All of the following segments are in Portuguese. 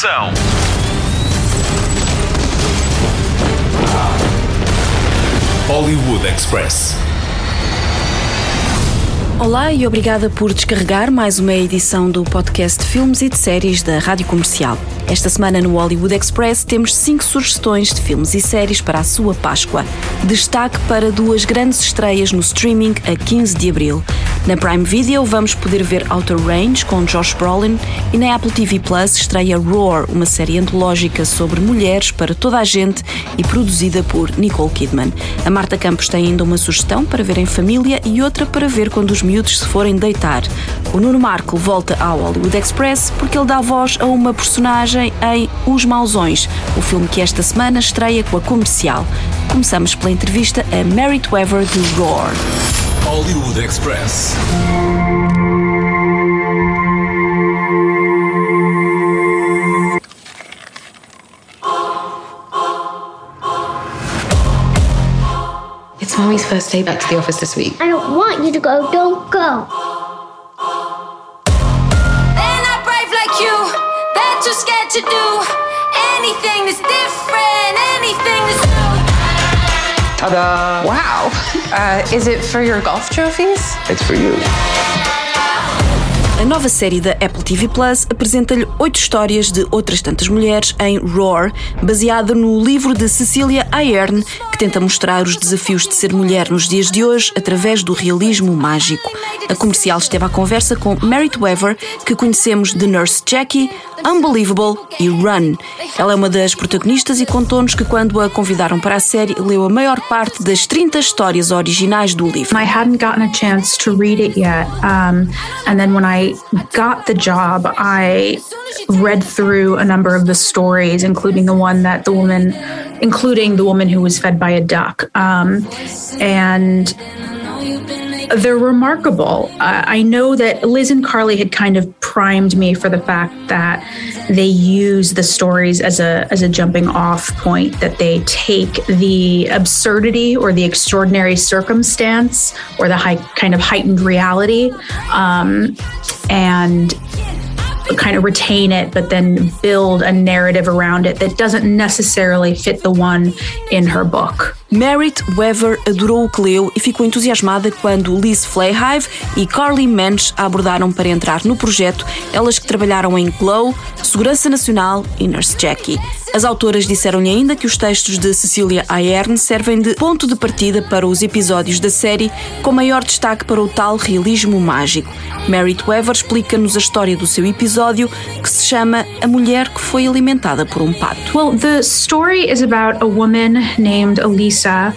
ação. Hollywood Express. Olá e obrigada por descarregar mais uma edição do podcast de filmes e de séries da Rádio Comercial. Esta semana no Hollywood Express temos cinco sugestões de filmes e séries para a sua Páscoa. Destaque para duas grandes estreias no streaming a 15 de abril. Na Prime Video vamos poder ver Outer Range com Josh Brolin e na Apple TV Plus estreia Roar, uma série antológica sobre mulheres para toda a gente e produzida por Nicole Kidman. A Marta Campos tem ainda uma sugestão para ver em família e outra para ver quando os miúdos se forem deitar. O Nuno Marco volta ao Hollywood Express porque ele dá voz a uma personagem em Os Mausões, o filme que esta semana estreia com a comercial. Começamos pela entrevista a Merit Weaver de Roar. Hollywood Express. It's mommy's first day back to the office this week. I don't want you to go. Don't go. They're not brave like you. They're too scared to do anything that's different, anything that's new. Ta-da! Wow. Uh, is it for your golf trophies? It's for you. A nova série da Apple TV Plus apresenta-lhe oito histórias de outras tantas mulheres em Roar, baseada no livro de Cecilia Ahern, que tenta mostrar os desafios de ser mulher nos dias de hoje através do realismo mágico. A comercial esteve à conversa com Merit Weaver, que conhecemos de Nurse Jackie, Unbelievable e Run. Ela é uma das protagonistas e contou-nos que quando a convidaram para a série, leu a maior parte das 30 histórias originais do livro. I hadn't gotten a chance to read it yet. Um, and then when I got the job, I read through a number of the stories, including the one that the woman, including the woman who was fed by a duck. Um, and they're remarkable. Uh, I know that Liz and Carly had kind of primed me for the fact that they use the stories as a as a jumping off point. That they take the absurdity or the extraordinary circumstance or the high, kind of heightened reality, um, and kind of retain it, but then build a narrative around it that doesn't necessarily fit the one in her book. Merit Weaver adorou o que leu e ficou entusiasmada quando Liz Flayhive e Carly Mensch a abordaram para entrar no projeto, elas que trabalharam em Glow, Segurança Nacional e Nurse Jackie. As autoras disseram-lhe ainda que os textos de Cecilia Ahern servem de ponto de partida para os episódios da série, com maior destaque para o tal realismo mágico. Merit Weaver explica-nos a história do seu episódio, que se chama A Mulher que Foi Alimentada por um Pato. Well, the story is about a woman named Elisa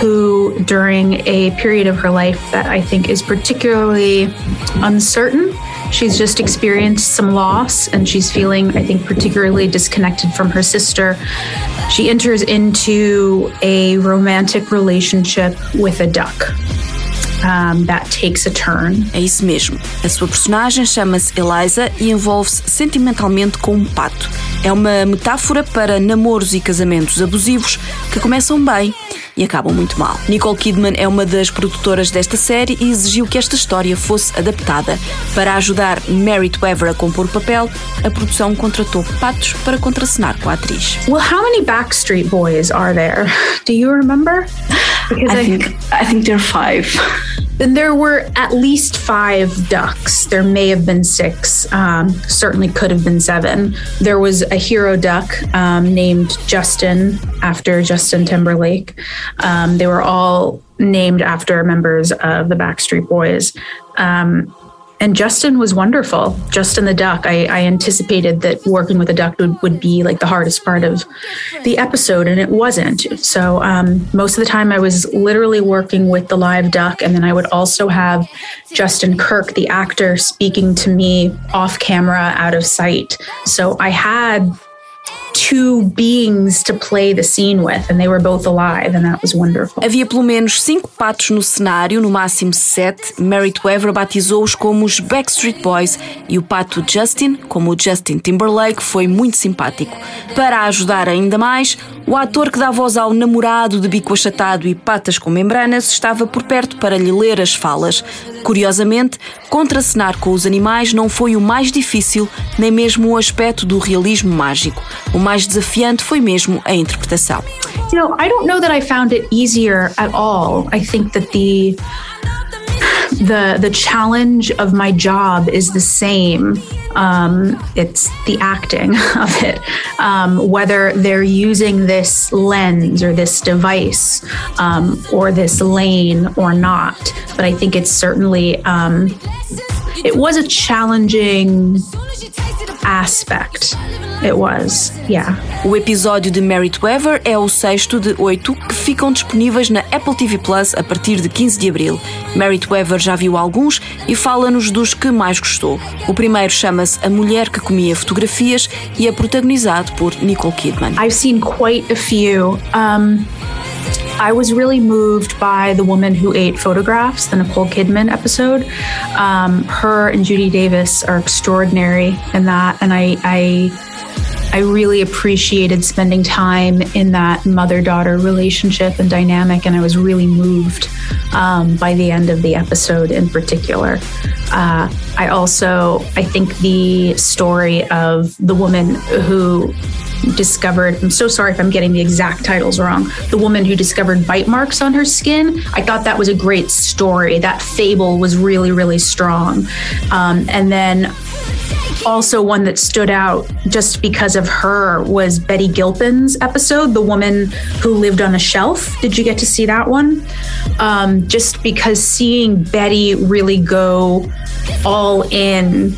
who, during a period of her life that I think is particularly uncertain, she's just experienced some loss and she's feeling, I think, particularly disconnected from her sister. She enters into a romantic relationship with a duck. Um, that takes a turn. É isso mesmo. A sua personagem chama-se Eliza e envolve-se sentimentalmente com um pato. É uma metáfora para namoros e casamentos abusivos que começam bem e acabam muito mal. Nicole Kidman é uma das produtoras desta série e exigiu que esta história fosse adaptada. Para ajudar Merit Weaver a compor o papel, a produção contratou patos para contracenar com a atriz. Well, how many Backstreet Boys are there? Do you remember? Because I think I think there are five. Then there were at least five ducks. There may have been six. Um, certainly could have been seven. There was a hero duck um, named Justin after Justin Timberlake. Um, they were all named after members of the Backstreet Boys. Um, and Justin was wonderful. Justin the duck. I, I anticipated that working with a duck would, would be like the hardest part of the episode, and it wasn't. So um, most of the time, I was literally working with the live duck, and then I would also have Justin Kirk, the actor, speaking to me off camera, out of sight. So I had two beings to play the scene with, and they were both alive, and that was wonderful. Havia pelo menos cinco patos no cenário, no máximo sete. Merit Weaver batizou-os como os Backstreet Boys e o pato Justin, como o Justin Timberlake, foi muito simpático. Para ajudar ainda mais, o ator que dá voz ao namorado de bico achatado e patas com membranas estava por perto para lhe ler as falas. Curiosamente, contracenar com os animais não foi o mais difícil, nem mesmo o aspecto do realismo mágico. O mais desafiante foi mesmo a interpretação. You know, I don't know that I found it easier at all. I think that the the the challenge of my job is the same. Um, it's the acting of it. Um, whether they're using this lens or this device um, or this lane or not, but I think it's certainly um, it was a challenging aspect. It was, yeah. O episódio de Merit Weaver é o sexto de oito que ficam disponíveis na Apple TV Plus a partir de 15 de abril. Merit Weaver já viu alguns e fala-nos dos que mais gostou. O primeiro chama-se A Mulher que Comia Fotografias e é protagonizado por Nicole Kidman. I've seen quite a few. Um, I was really moved by the woman who ate photographs, the Nicole Kidman episode. Um, her and Judy Davis are extraordinary in that, and I, I I really appreciated spending time in that mother daughter relationship and dynamic, and I was really moved um, by the end of the episode in particular. Uh, I also, I think the story of the woman who discovered i'm so sorry if i'm getting the exact titles wrong the woman who discovered bite marks on her skin i thought that was a great story that fable was really really strong um, and then also one that stood out just because of her was Betty Gilpin's episode, the woman who lived on a shelf. Did you get to see that one? Um, just because seeing Betty really go all in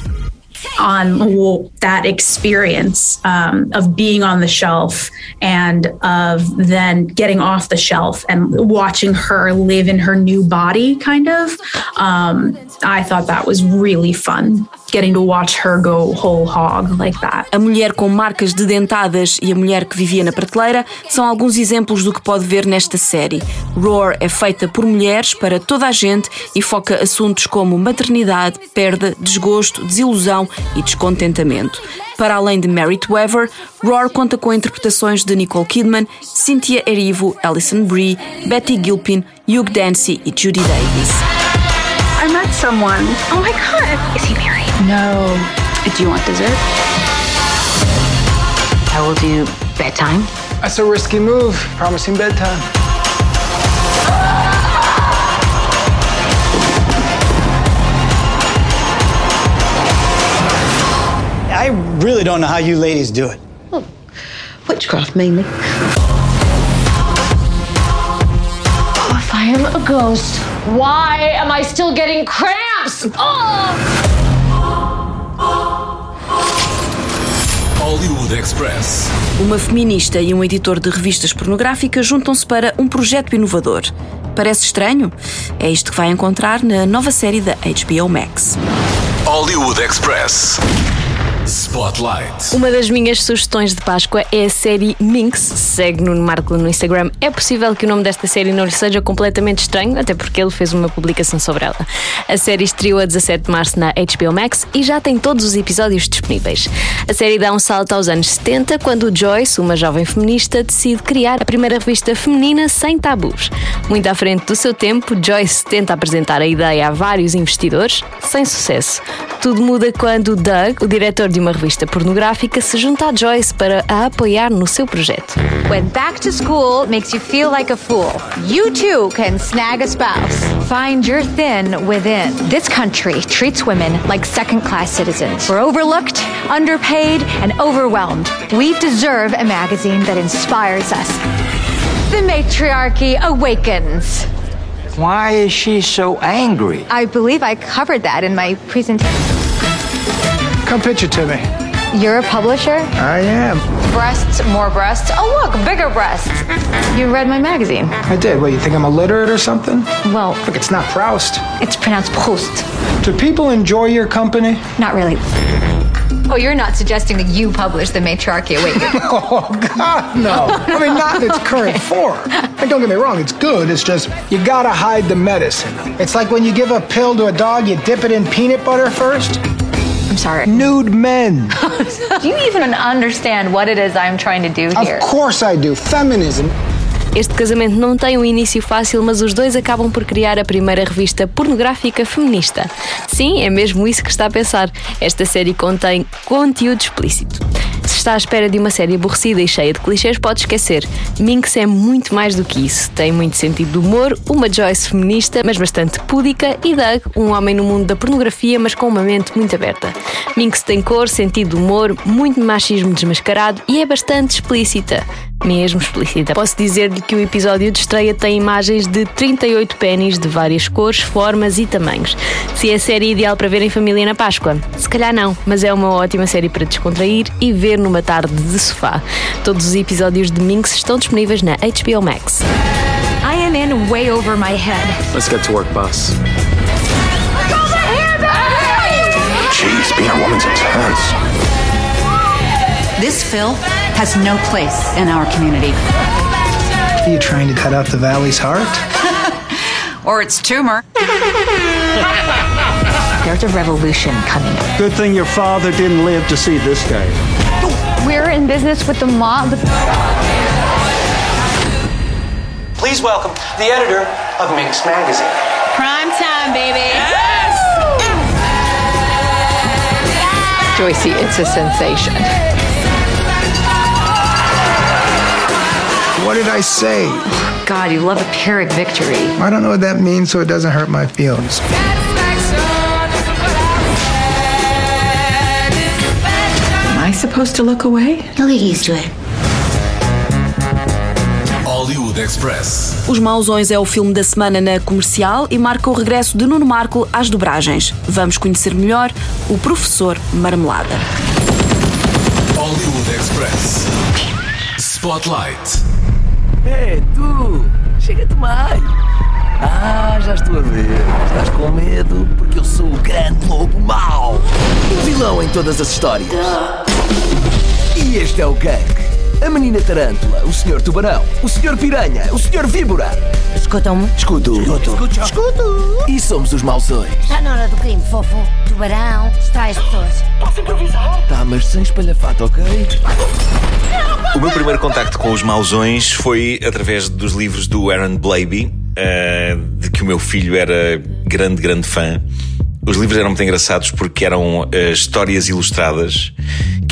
on that experience um, of being on the shelf and of then getting off the shelf and watching her live in her new body, kind of. Um, I thought that was really fun. Getting to watch her go whole hog like that. A mulher com marcas de dentadas e a mulher que vivia na prateleira são alguns exemplos do que pode ver nesta série. Roar é feita por mulheres para toda a gente e foca assuntos como maternidade, perda, desgosto, desilusão e descontentamento. Para além de Merit Weaver, Roar conta com interpretações de Nicole Kidman, Cynthia Erivo, Alison Brie, Betty Gilpin, Hugh Dancy e Judy Davis. I met someone. Oh my god. Is he married? No. Do you want dessert? I will do bedtime. That's a risky move, promising bedtime. I really don't know how you ladies do it. Well, witchcraft mainly. Oh, if I am a ghost, why am I still getting cramps? Oh! Hollywood Express. Uma feminista e um editor de revistas pornográficas juntam-se para um projeto inovador. Parece estranho? É isto que vai encontrar na nova série da HBO Max. Hollywood Express. Spotlight. Uma das minhas sugestões de Páscoa é a série Minx. Segue no Marco no Instagram. É possível que o nome desta série não lhe seja completamente estranho, até porque ele fez uma publicação sobre ela. A série estreou a 17 de março na HBO Max e já tem todos os episódios disponíveis. A série dá um salto aos anos 70, quando Joyce, uma jovem feminista, decide criar a primeira revista feminina sem tabus. Muito à frente do seu tempo, Joyce tenta apresentar a ideia a vários investidores, sem sucesso. Tudo muda quando Doug, o diretor de uma revista pornográfica, se junta a Joyce para a apoiar no seu projeto. When back to school makes you feel like a fool, you too can snag a spouse. Find your thin within. This country treats women like second class citizens. We're overlooked, underpaid, and overwhelmed. We deserve a magazine that inspires us. The matriarchy awakens. Why is she so angry? I believe I covered that in my presentation. Come pitch it to me. You're a publisher? I am. Breasts, more breasts. Oh, look, bigger breasts. You read my magazine. I did. What, you think I'm illiterate or something? Well, Look, it's not Proust. it's pronounced Proust. Do people enjoy your company? Not really. Oh, you're not suggesting that you publish the Matriarchy Awakening? oh, God, no. I mean, not in its current form. And don't get me wrong, it's good. It's just, you gotta hide the medicine. It's like when you give a pill to a dog, you dip it in peanut butter first. I'm sorry. Nude men. do you even understand what it is I'm trying to do here? Of course I do. Feminism. Este casamento não tem um início fácil, mas os dois acabam por criar a primeira revista pornográfica feminista. Sim, é mesmo isso que está a pensar. Esta série contém conteúdo explícito. Está à espera de uma série aborrecida e cheia de clichês, pode esquecer. Minx é muito mais do que isso. Tem muito sentido de humor, uma Joyce feminista, mas bastante púdica, e Doug, um homem no mundo da pornografia, mas com uma mente muito aberta. Minx tem cor, sentido de humor, muito machismo desmascarado e é bastante explícita mesmo explícita. Posso dizer-lhe que o episódio de estreia tem imagens de 38 pênis de várias cores, formas e tamanhos. Se é a série ideal para ver em família na Páscoa? Se calhar não, mas é uma ótima série para descontrair e ver numa tarde de sofá. Todos os episódios de Minx estão disponíveis na HBO Max. I am in way over my head. Let's get to work, boss. Jeez, being a woman's intense. This Phil has no place in our community. Are you trying to cut out the valley's heart? or its tumor. There's a revolution coming. Good thing your father didn't live to see this day. We're in business with the mob. Please welcome the editor of Minx Magazine. Prime time, baby. Yes! Joycey, it's a sensation. What did I say? God, you love a Pyrrhic victory. I don't know what that means, so it doesn't hurt my feelings. Supposed to look away? You'll get used to it. Hollywood Express. Os Mausões é o filme da semana na comercial e marca o regresso de Nuno Marco às dobragens. Vamos conhecer melhor o professor Marmelada. Hollywood Express. Spotlight. É, tu! Chega-te mais! Ah, já estou a ver. Estás com medo porque eu sou o grande lobo mau. O vilão em todas as histórias. E este é o gangue. A menina tarântula, o senhor tubarão, o senhor piranha, o senhor víbora. Escutam-me? Escuto. Escuto. Escuto. E somos os mausões. Está na hora do crime, fofo. Tubarão, distrai as pessoas. Posso improvisar? Tá, mas sem espalhafato, ok? O meu primeiro contacto com os mausões foi através dos livros do Aaron Blaby, uh, de que o meu filho era grande, grande fã. Os livros eram muito engraçados porque eram uh, histórias ilustradas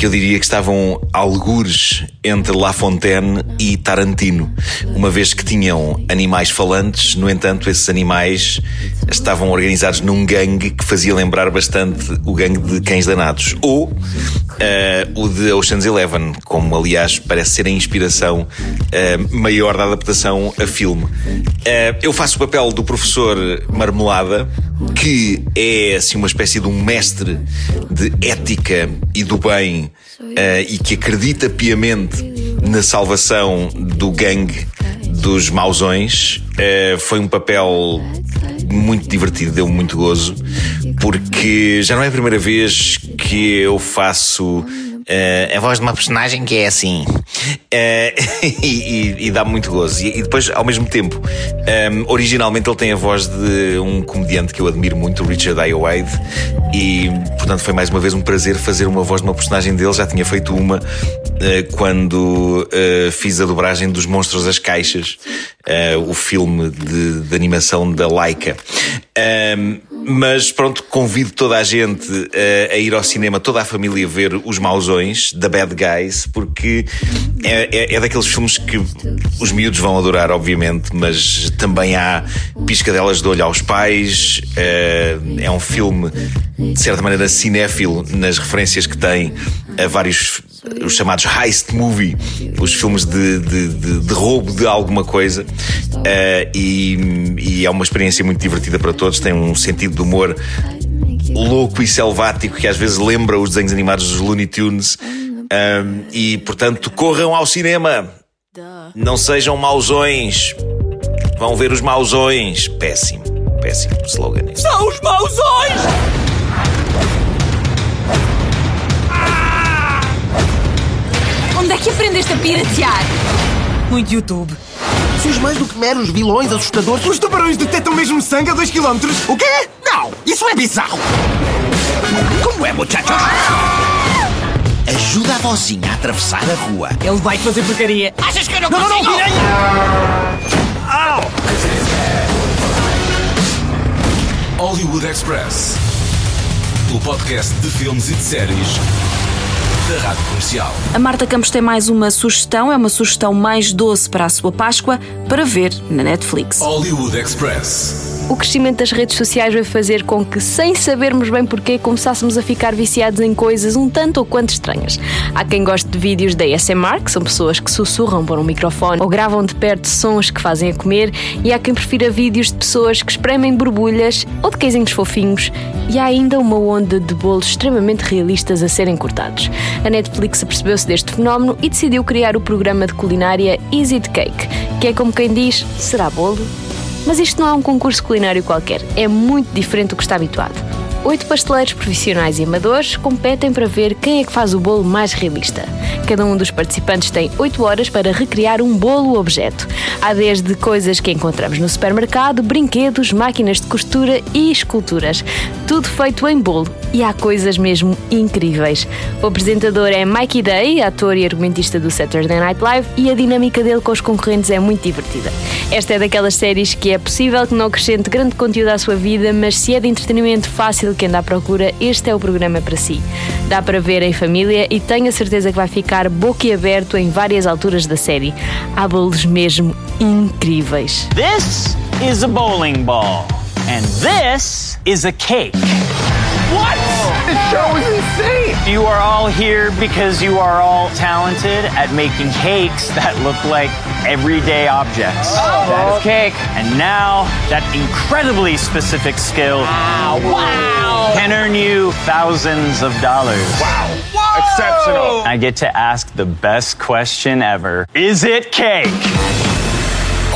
que eu diria que estavam algures entre La Fontaine e Tarantino, uma vez que tinham animais falantes, no entanto, esses animais estavam organizados num gangue que fazia lembrar bastante o gangue de cães danados, ou uh, o de Ocean's Eleven, como aliás parece ser a inspiração uh, maior da adaptação a filme. Uh, eu faço o papel do professor Marmelada, que é assim uma espécie de um mestre de ética e do bem uh, e que acredita piamente na salvação do gangue dos mausões. Uh, foi um papel muito divertido, deu muito gozo, porque já não é a primeira vez que eu faço Uh, a voz de uma personagem que é assim. Uh, e, e, e, dá muito gozo. E, e, depois, ao mesmo tempo, um, originalmente ele tem a voz de um comediante que eu admiro muito, Richard Ayoade. E, portanto, foi mais uma vez um prazer fazer uma voz de uma personagem dele. Já tinha feito uma uh, quando fiz a dobragem dos Monstros das Caixas, o filme de, de, animação da Laika. Um, mas pronto, convido toda a gente a, a, ir ao cinema, toda a família, ver Os Mausões, da Bad Guys, porque é, é, é, daqueles filmes que os miúdos vão adorar, obviamente, mas também há piscadelas de olho aos pais. É, é um filme, de certa maneira, cinéfilo nas referências que tem a vários os chamados heist movie, os filmes de, de, de, de roubo de alguma coisa, uh, e, e, é uma experiência muito divertida para todos. Tem um sentido de humor louco e selvático que às vezes lembra os desenhos animados dos Looney Tunes. Um, e portanto, corram ao cinema, não sejam mausões, vão ver os mausões. Péssimo, péssimo slogan. São os mausões! Que aprendeste a piratear? Muito YouTube. Sois mais do que meros vilões assustadores. Os tubarões detectam mesmo sangue a 2 km. O quê? Não! Isso é bizarro! Como é, muchachos? Ajuda a vozinha a atravessar a rua. Ele vai fazer porcaria. Achas que eu não, não consigo? Não, não, Au! Hollywood Express. O podcast de filmes e de séries da Rádio Comercial. A Marta Campos tem mais uma sugestão, é uma sugestão mais doce para a sua Páscoa, para ver na Netflix. Hollywood Express. O crescimento das redes sociais vai fazer com que, sem sabermos bem porquê, começássemos a ficar viciados em coisas um tanto ou quanto estranhas. Há quem goste de vídeos da ASMR, que são pessoas que sussurram para um microfone ou gravam de perto sons que fazem a comer, e há quem prefira vídeos de pessoas que espremem borbulhas ou de queijinhos fofinhos, e há ainda uma onda de bolos extremamente realistas a serem cortados. A Netflix apercebeu-se deste fenómeno e decidiu criar o programa de culinária Easy Cake, que é como quem diz: será bolo? Mas isto não é um concurso culinário qualquer, é muito diferente do que está habituado. Oito pasteleiros profissionais e amadores competem para ver quem é que faz o bolo mais realista. Cada um dos participantes tem 8 horas para recriar um bolo objeto. Há desde coisas que encontramos no supermercado, brinquedos, máquinas de costura e esculturas. Tudo feito em bolo. E há coisas mesmo incríveis. O apresentador é Mikey Day, ator e argumentista do Saturday Night Live, e a dinâmica dele com os concorrentes é muito divertida. Esta é daquelas séries que é possível que não acrescente grande conteúdo à sua vida, mas se é de entretenimento fácil que anda à procura, este é o programa para si. Dá para ver em família e tenho a certeza que vai ficar boquiaberto em várias alturas da série. Há bolos mesmo incríveis. This is a bowling ball, and this is a cake. What? This show is insane! You are all here because you are all talented at making cakes that look like everyday objects. Oh. That is cake. And now, that incredibly specific skill wow. can earn you thousands of dollars. Wow. Whoa. Exceptional. I get to ask the best question ever Is it cake?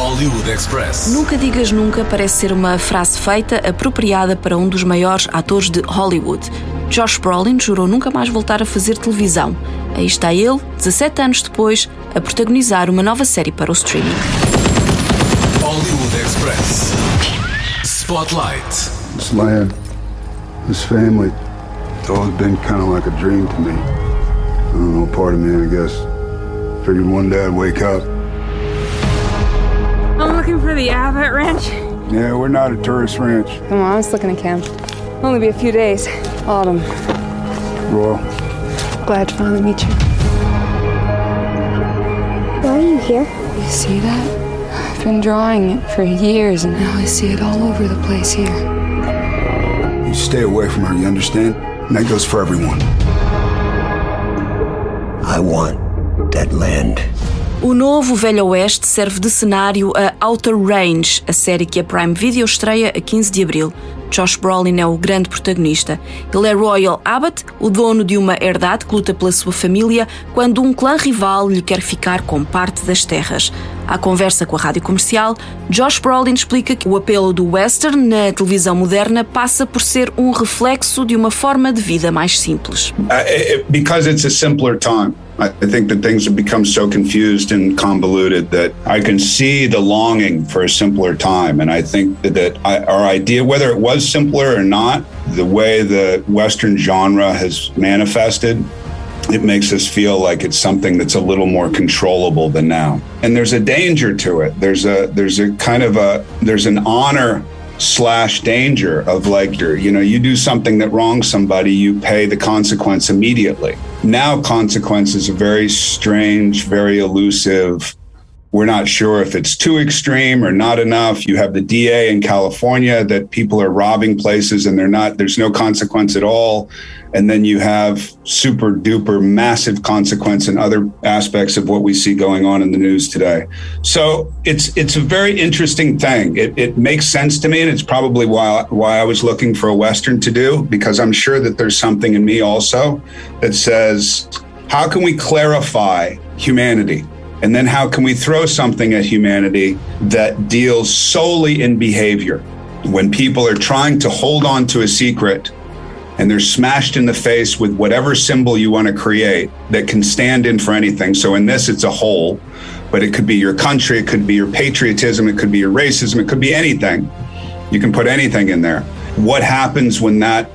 Hollywood Express. Nunca digas nunca parece ser uma frase feita apropriada para um dos maiores atores de Hollywood. Josh Brolin jurou nunca mais voltar a fazer televisão. Aí está ele, 17 anos depois, a protagonizar uma nova série para o streaming. Hollywood Express. Spotlight. This land, this family, it's always been kind of like a dream to me. I don't know, part of me, I guess, figured one day I'd wake up. I'm looking for the Abbott Ranch. Yeah, we're not a tourist ranch. Come on, let's look in a camp. Only be a few days. Autumn. Royal. Glad to finally meet you. Why are you here? You see that? I've been drawing it for years, and now I see it all over the place here. You stay away from her, you understand? And that goes for everyone. I want that land. O novo Velho Oeste serve de cenário a Outer Range, a série que a Prime Video estreia a 15 de abril. Josh Brolin é o grande protagonista. Ele é Royal Abbott, o dono de uma herdade que luta pela sua família quando um clã rival lhe quer ficar com parte das terras. À conversa com a rádio comercial, Josh Brolin explica que o apelo do western na televisão moderna passa por ser um reflexo de uma forma de vida mais simples. Uh, because it's a simpler time. I think that things have become so confused and convoluted that I can see the longing for a simpler time. And I think that, our idea, whether it was simpler or not, the way the Western genre has manifested, it makes us feel like it's something that's a little more controllable than now. And there's a danger to it. There's a there's a kind of a there's an honor slash danger of like you know you do something that wrongs somebody you pay the consequence immediately now consequences are very strange very elusive we're not sure if it's too extreme or not enough you have the da in california that people are robbing places and they're not there's no consequence at all and then you have super duper massive consequence in other aspects of what we see going on in the news today. So it's it's a very interesting thing. It, it makes sense to me, and it's probably why why I was looking for a western to do because I'm sure that there's something in me also that says, how can we clarify humanity? And then how can we throw something at humanity that deals solely in behavior? When people are trying to hold on to a secret and they're smashed in the face with whatever symbol you want to create that can stand in for anything. So in this, it's a whole, but it could be your country, it could be your patriotism, it could be your racism, it could be anything. You can put anything in there. What happens when that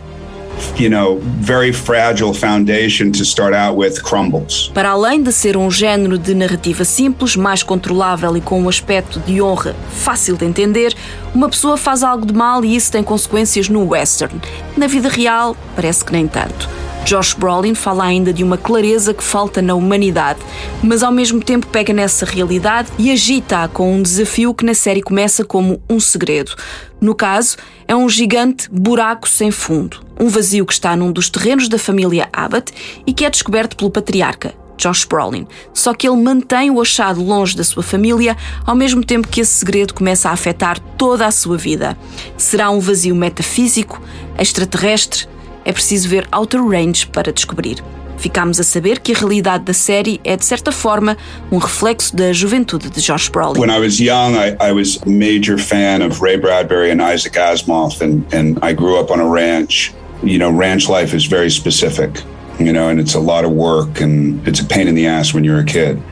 you know, very fragile foundation to start out with crumbles. Para além de ser um género de narrativa simples, mais controlável e com um aspecto de honra fácil de entender, uma pessoa faz algo de mal e isso tem consequências no western. Na vida real, parece que nem tanto. Josh Brolin fala ainda de uma clareza que falta na humanidade, mas ao mesmo tempo pega nessa realidade e agita-a com um desafio que na série começa como um segredo. No caso, é um gigante buraco sem fundo, um vazio que está num dos terrenos da família Abbott e que é descoberto pelo patriarca, Josh Brolin. Só que ele mantém o achado longe da sua família, ao mesmo tempo que esse segredo começa a afetar toda a sua vida. Será um vazio metafísico, extraterrestre? É preciso ver Outer Range para descobrir. Ficámos a saber que a realidade da série é, de certa forma, um reflexo da juventude de Josh Brolin. When I was young, I, I was a major fan of Ray Bradbury and Isaac Asimov, and, and I grew up on a ranch. You know, ranch life is very specific, you know, and it's a lot of work and it's a pain in the ass when you're a kid.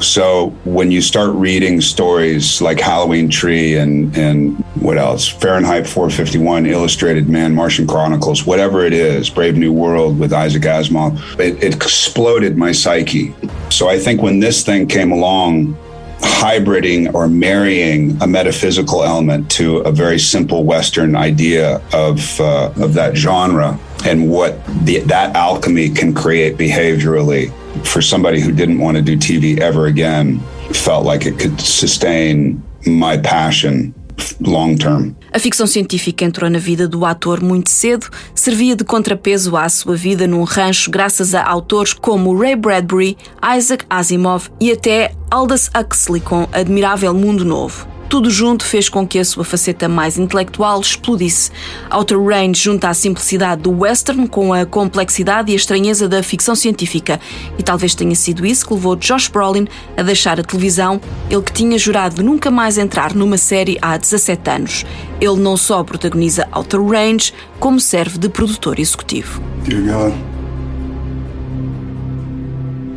So when you start reading stories like Halloween Tree and and what else? Fahrenheit 451, Illustrated Man, Martian Chronicles, whatever it is, Brave New World with Isaac Asimov, it, it exploded my psyche. So I think when this thing came along, hybriding or marrying a metaphysical element to a very simple Western idea of uh, of that genre and what the, that alchemy can create behaviorally for somebody who didn't want to do TV ever again felt like it could sustain my passion long term. A ficção científica entrou na vida do ator muito cedo, servia de contrapeso à sua vida num rancho graças a autores como Ray Bradbury, Isaac Asimov e até Aldous Huxley com Admirável Mundo Novo. Tudo junto fez com que a sua faceta mais intelectual explodisse. Outer Range junta a simplicidade do western com a complexidade e a estranheza da ficção científica. E talvez tenha sido isso que levou Josh Brolin a deixar a televisão, ele que tinha jurado nunca mais entrar numa série há 17 anos. Ele não só protagoniza Outer Range, como serve de produtor executivo. Dear God,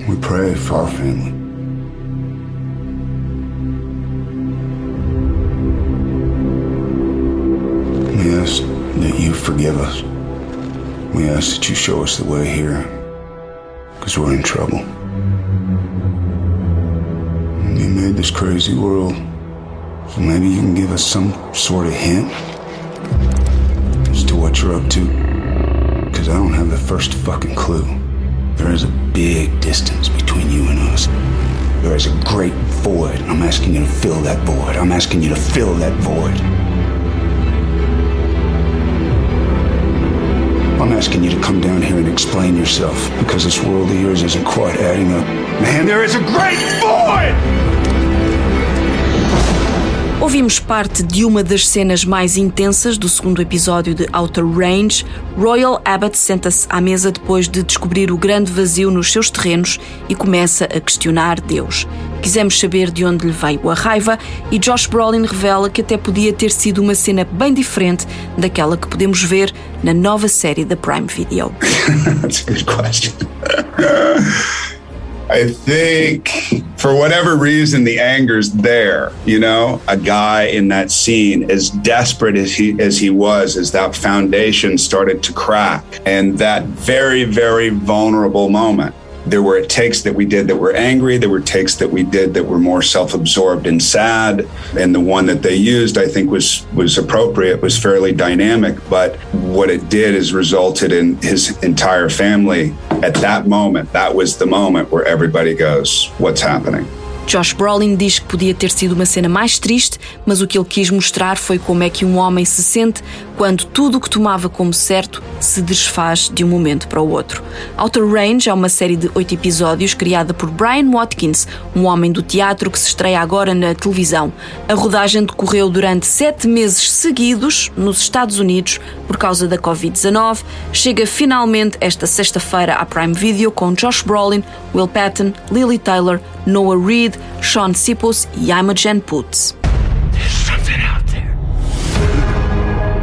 we pray for our family. That you forgive us. We ask that you show us the way here, because we're in trouble. You made this crazy world, so maybe you can give us some sort of hint as to what you're up to. Because I don't have the first fucking clue. There is a big distance between you and us. There is a great void. I'm asking you to fill that void. I'm asking you to fill that void. I'm asking you to come down here and explain yourself because this world of yours isn't quite adding up. Man, there is a great void! Ouvimos parte de uma das cenas mais intensas do segundo episódio de Outer Range. Royal Abbott senta-se à mesa depois de descobrir o grande vazio nos seus terrenos e começa a questionar Deus. Quisemos saber de onde lhe veio a raiva e Josh Brolin revela que até podia ter sido uma cena bem diferente daquela que podemos ver na nova série da Prime Video. That's a good question. I think for whatever reason the anger's there, you know, a guy in that scene as desperate as he as he was as that foundation started to crack and that very very vulnerable moment there were takes that we did that were angry. There were takes that we did that were more self-absorbed and sad. And the one that they used i think was was appropriate was fairly dynamic. But what it did is resulted in his entire family. At that moment that was the moment where everybody goes what's happening Josh Brolin diz que podia ter sido uma cena mais triste, mas o que ele quis mostrar foi como é que um homem se sente quando tudo o que tomava como certo se desfaz de um momento para o outro. Outer Range é uma série de oito episódios criada por Brian Watkins, um homem do teatro que se estreia agora na televisão. A rodagem decorreu durante sete meses seguidos nos Estados Unidos por causa da Covid-19. Chega finalmente esta sexta-feira à Prime Video com Josh Brolin, Will Patton, Lily Taylor, Noah Reed, Sean Sipos something out there.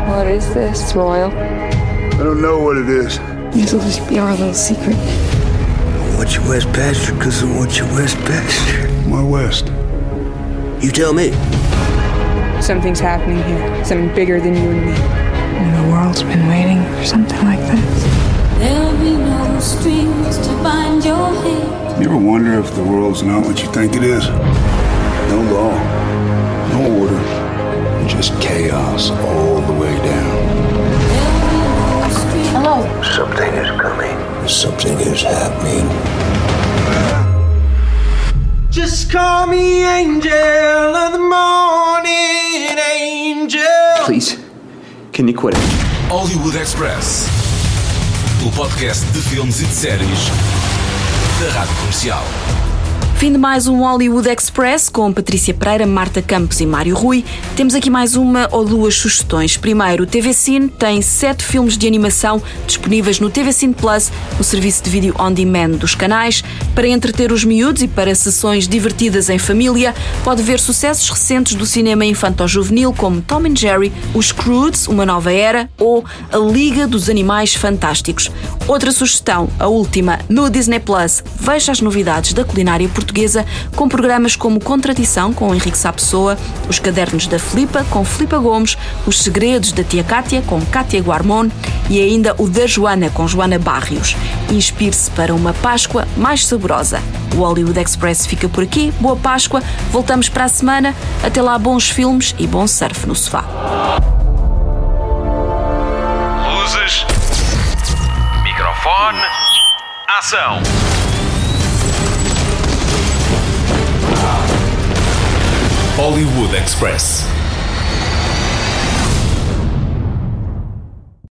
What is this, Royal? I don't know what it is. This'll just be our little secret. I want you west pasture because I want you west pasture. My west? You tell me. Something's happening here. Something bigger than you and me. And the world's been waiting for something like this. There'll be no strings to bind your hand. You ever wonder if the world's not what you think it is? No law, no order, just chaos all the way down. Hello. Something is coming. Something is happening. Just call me angel of the morning, angel. Please, can you quit it? Hollywood Express. O podcast de filmes e de séries da Rádio Comercial. Fim de mais um Hollywood Express com Patrícia Pereira, Marta Campos e Mário Rui. Temos aqui mais uma ou duas sugestões. Primeiro, o TV Cine tem sete filmes de animação disponíveis no TV Cine Plus, o serviço de vídeo on demand dos canais. Para entreter os miúdos e para sessões divertidas em família, pode ver sucessos recentes do cinema infanto-juvenil como Tom and Jerry, Os Croods, Uma Nova Era ou A Liga dos Animais Fantásticos. Outra sugestão, a última, no Disney Plus, veja as novidades da culinária portuguesa com programas como Contradição com Henrique Sapessoa, Os Cadernos da Flipa com Flipa Gomes, Os Segredos da Tia Cátia com Cátia Guarmon e ainda o da Joana com Joana Barrios. Inspire-se para uma Páscoa mais saborosa. O Hollywood Express fica por aqui. Boa Páscoa. Voltamos para a semana. Até lá, bons filmes e bom surf no sofá. Luzes. Microfone. Ação. Hollywood Express.